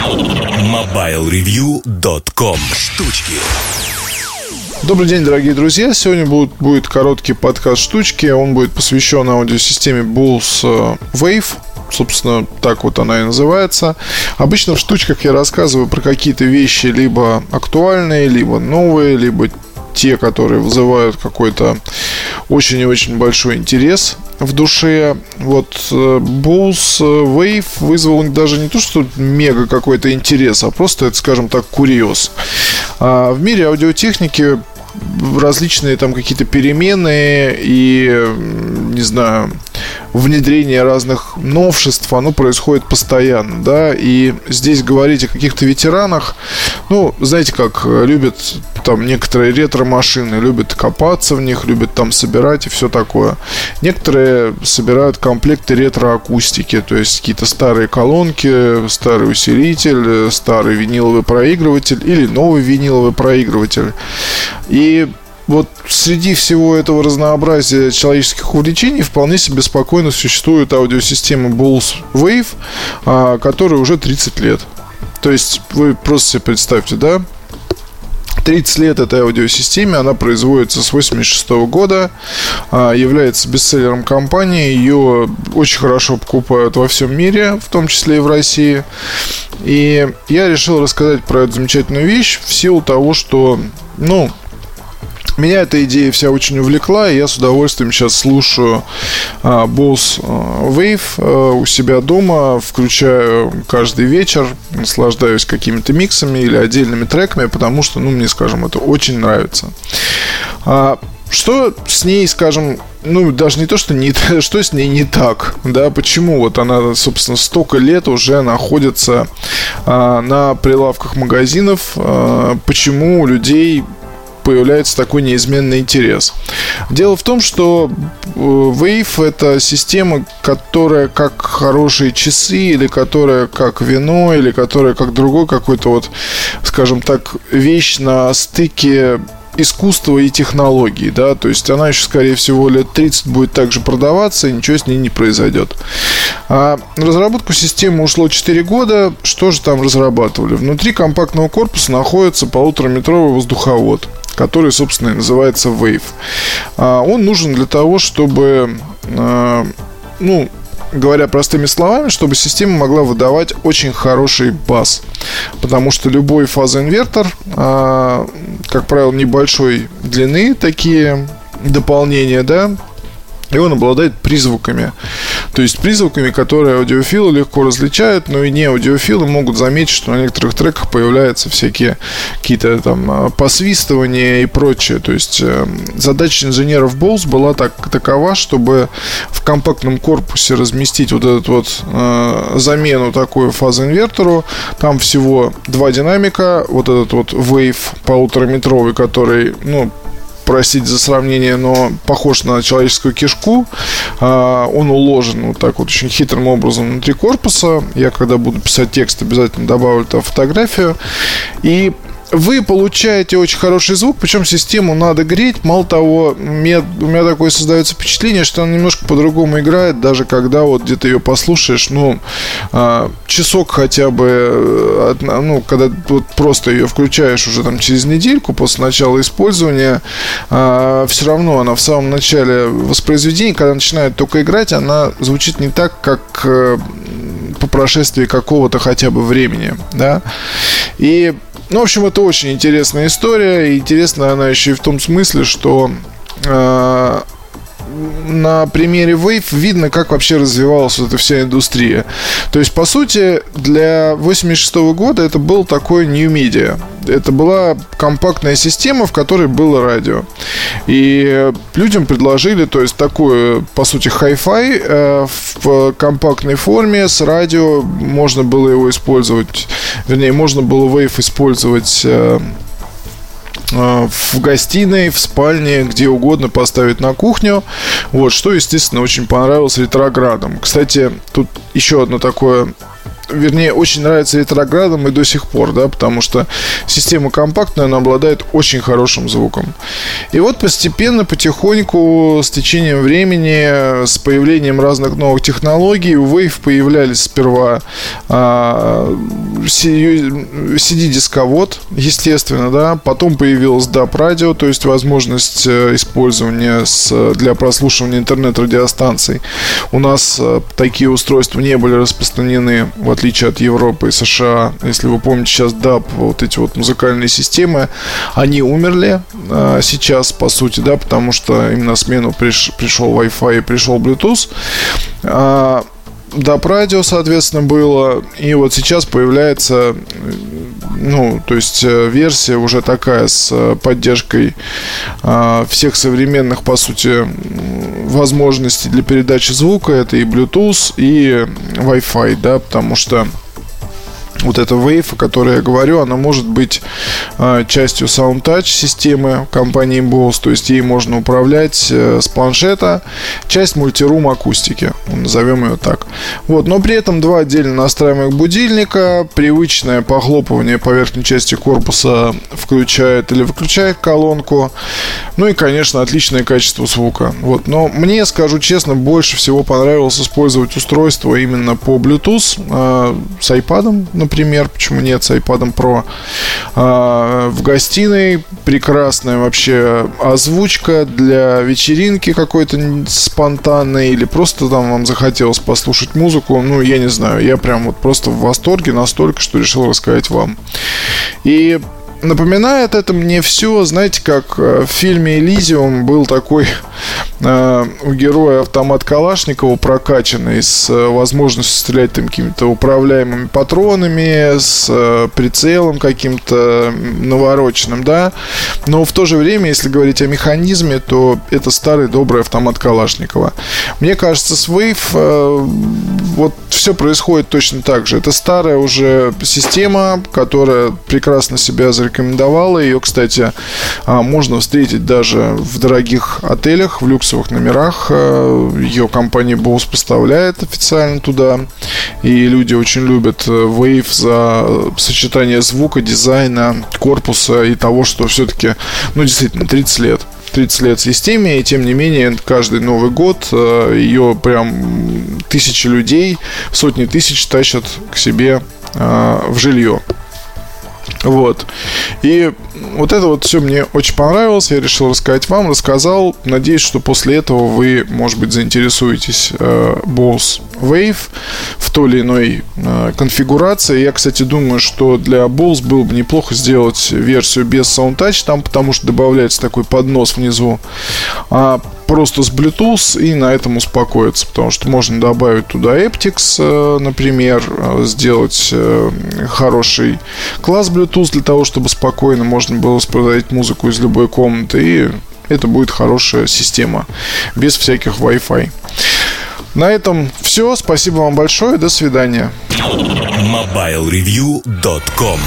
MobileReview.com Штучки Добрый день, дорогие друзья. Сегодня будет, будет короткий подкаст штучки. Он будет посвящен аудиосистеме Bulls э, Wave. Собственно, так вот она и называется. Обычно в штучках я рассказываю про какие-то вещи либо актуальные, либо новые, либо те, которые вызывают какой-то очень и очень большой интерес в душе. Вот э, Bulls Wave вызвал даже не то, что мега какой-то интерес, а просто, это, скажем так, курьез. А в мире аудиотехники различные там какие-то перемены и, не знаю, внедрение разных новшеств, оно происходит постоянно, да, и здесь говорить о каких-то ветеранах, ну, знаете, как любят там некоторые ретро-машины, любят копаться в них, любят там собирать и все такое. Некоторые собирают комплекты ретро-акустики, то есть какие-то старые колонки, старый усилитель, старый виниловый проигрыватель или новый виниловый проигрыватель. И вот среди всего этого разнообразия человеческих увлечений вполне себе спокойно существует аудиосистема Bulls Wave, а, которая уже 30 лет. То есть вы просто себе представьте, да, 30 лет этой аудиосистеме, она производится с 86 года, а, является бестселлером компании, ее очень хорошо покупают во всем мире, в том числе и в России. И я решил рассказать про эту замечательную вещь в силу того, что, ну, меня эта идея вся очень увлекла, и я с удовольствием сейчас слушаю а, Bose а, Wave а, у себя дома, включаю каждый вечер, наслаждаюсь какими-то миксами или отдельными треками, потому что, ну, мне, скажем, это очень нравится. А, что с ней, скажем, ну, даже не то, что не что с ней не так, да, почему вот она, собственно, столько лет уже находится а, на прилавках магазинов, а, почему у людей появляется такой неизменный интерес. Дело в том, что э, Wave это система, которая как хорошие часы, или которая как вино, или которая как другой какой-то вот, скажем так, вещь на стыке искусства и технологий, да, то есть она еще, скорее всего, лет 30 будет также продаваться, и ничего с ней не произойдет. А на разработку системы ушло 4 года. Что же там разрабатывали? Внутри компактного корпуса находится полутораметровый воздуховод который, собственно, и называется Wave. А, он нужен для того, чтобы, а, ну, говоря простыми словами, чтобы система могла выдавать очень хороший бас. Потому что любой фазоинвертор, а, как правило, небольшой длины, такие дополнения, да, и он обладает призвуками. То есть призвуками, которые аудиофилы легко различают, но и не аудиофилы могут заметить, что на некоторых треках появляются всякие какие-то там а, посвистывания и прочее. То есть э, задача инженеров Bose была так, такова, чтобы в компактном корпусе разместить вот этот вот э, замену такую фазоинвертору. Там всего два динамика, вот этот вот Wave полутораметровый, который, ну, простите за сравнение, но похож на человеческую кишку. А, он уложен вот так вот очень хитрым образом внутри корпуса. Я когда буду писать текст, обязательно добавлю туда фотографию. И вы получаете очень хороший звук, причем систему надо греть. Мало того, у меня, такое создается впечатление, что она немножко по-другому играет, даже когда вот где-то ее послушаешь, ну, а, часок хотя бы, э, ну, когда вот просто ее включаешь уже там через недельку после начала использования, а, все равно она в самом начале воспроизведения, когда начинает только играть, она звучит не так, как э, по прошествии какого-то хотя бы времени, да. И ну, в общем, это очень интересная история. И интересна она еще и в том смысле, что э, на примере Wave видно, как вообще развивалась вот эта вся индустрия. То есть, по сути, для 86 года это был такой New Media. Это была компактная система, в которой было радио. И людям предложили, то есть, такую, по сути, Hi-Fi э, в компактной форме с радио. Можно было его использовать, вернее, можно было Wave использовать Э, в гостиной, в спальне, где угодно поставить на кухню. Вот, что, естественно, очень понравилось ретроградам. Кстати, тут еще одно такое вернее, очень нравится ретроградам и до сих пор, да, потому что система компактная, она обладает очень хорошим звуком. И вот постепенно, потихоньку, с течением времени, с появлением разных новых технологий, у Wave появлялись сперва а, CD-дисковод, естественно, да, потом появилось DAP радио, то есть возможность э, использования с, для прослушивания интернет-радиостанций. У нас э, такие устройства не были распространены, в отличие от Европы и США. Если вы помните, сейчас DAP, вот эти вот музыкальные системы, они умерли а, сейчас, по сути, да, потому что им на смену приш, пришел Wi-Fi и пришел Bluetooth. А, да, радио, соответственно, было. И вот сейчас появляется, ну, то есть э, версия уже такая с э, поддержкой э, всех современных, по сути, возможностей для передачи звука. Это и Bluetooth, и Wi-Fi, да, потому что вот эта Wave, о которой я говорю, она может быть э, частью SoundTouch системы компании Bose, то есть ей можно управлять э, с планшета, часть мультирум акустики, назовем ее так. Вот, но при этом два отдельно настраиваемых будильника, привычное похлопывание по верхней части корпуса включает или выключает колонку, ну и, конечно, отличное качество звука. Вот, но мне, скажу честно, больше всего понравилось использовать устройство именно по Bluetooth э, с iPad, например, почему нет, с iPad Pro. А, в гостиной прекрасная вообще озвучка для вечеринки какой-то спонтанной или просто там вам захотелось послушать музыку. Ну, я не знаю, я прям вот просто в восторге настолько, что решил рассказать вам. И напоминает это мне все, знаете, как э, в фильме «Элизиум» был такой у героя автомат Калашникова прокачанный с э, возможностью стрелять там какими-то управляемыми патронами, с э, прицелом каким-то навороченным, да. Но в то же время, если говорить о механизме, то это старый добрый автомат Калашникова. Мне кажется, с Wave э, вот все происходит точно так же. Это старая уже система, которая прекрасно себя зарекомендовала. Ее, кстати, а, можно встретить даже в дорогих отелях, в люксовых номерах. А, Ее компания Bose поставляет официально туда. И люди очень любят э, Wave за сочетание звука, дизайна, корпуса и того, что все-таки, ну, действительно, 30 лет. 30 лет системе, и тем не менее каждый Новый год э, ее прям тысячи людей, сотни тысяч тащат к себе э, в жилье. Вот. И вот это вот все мне очень понравилось. Я решил рассказать вам, рассказал. Надеюсь, что после этого вы, может быть, заинтересуетесь э, Bose Wave в той или иной э, конфигурации. Я, кстати, думаю, что для Bose было бы неплохо сделать версию без SoundTouch там, потому что добавляется такой поднос внизу. А просто с Bluetooth и на этом успокоиться, потому что можно добавить туда Aptix, э, например, э, сделать э, хороший класс Bluetooth для того, чтобы спокойно можно было воспроизводить музыку из любой комнаты, и это будет хорошая система, без всяких Wi-Fi. На этом все. Спасибо вам большое. До свидания. MobileReview.com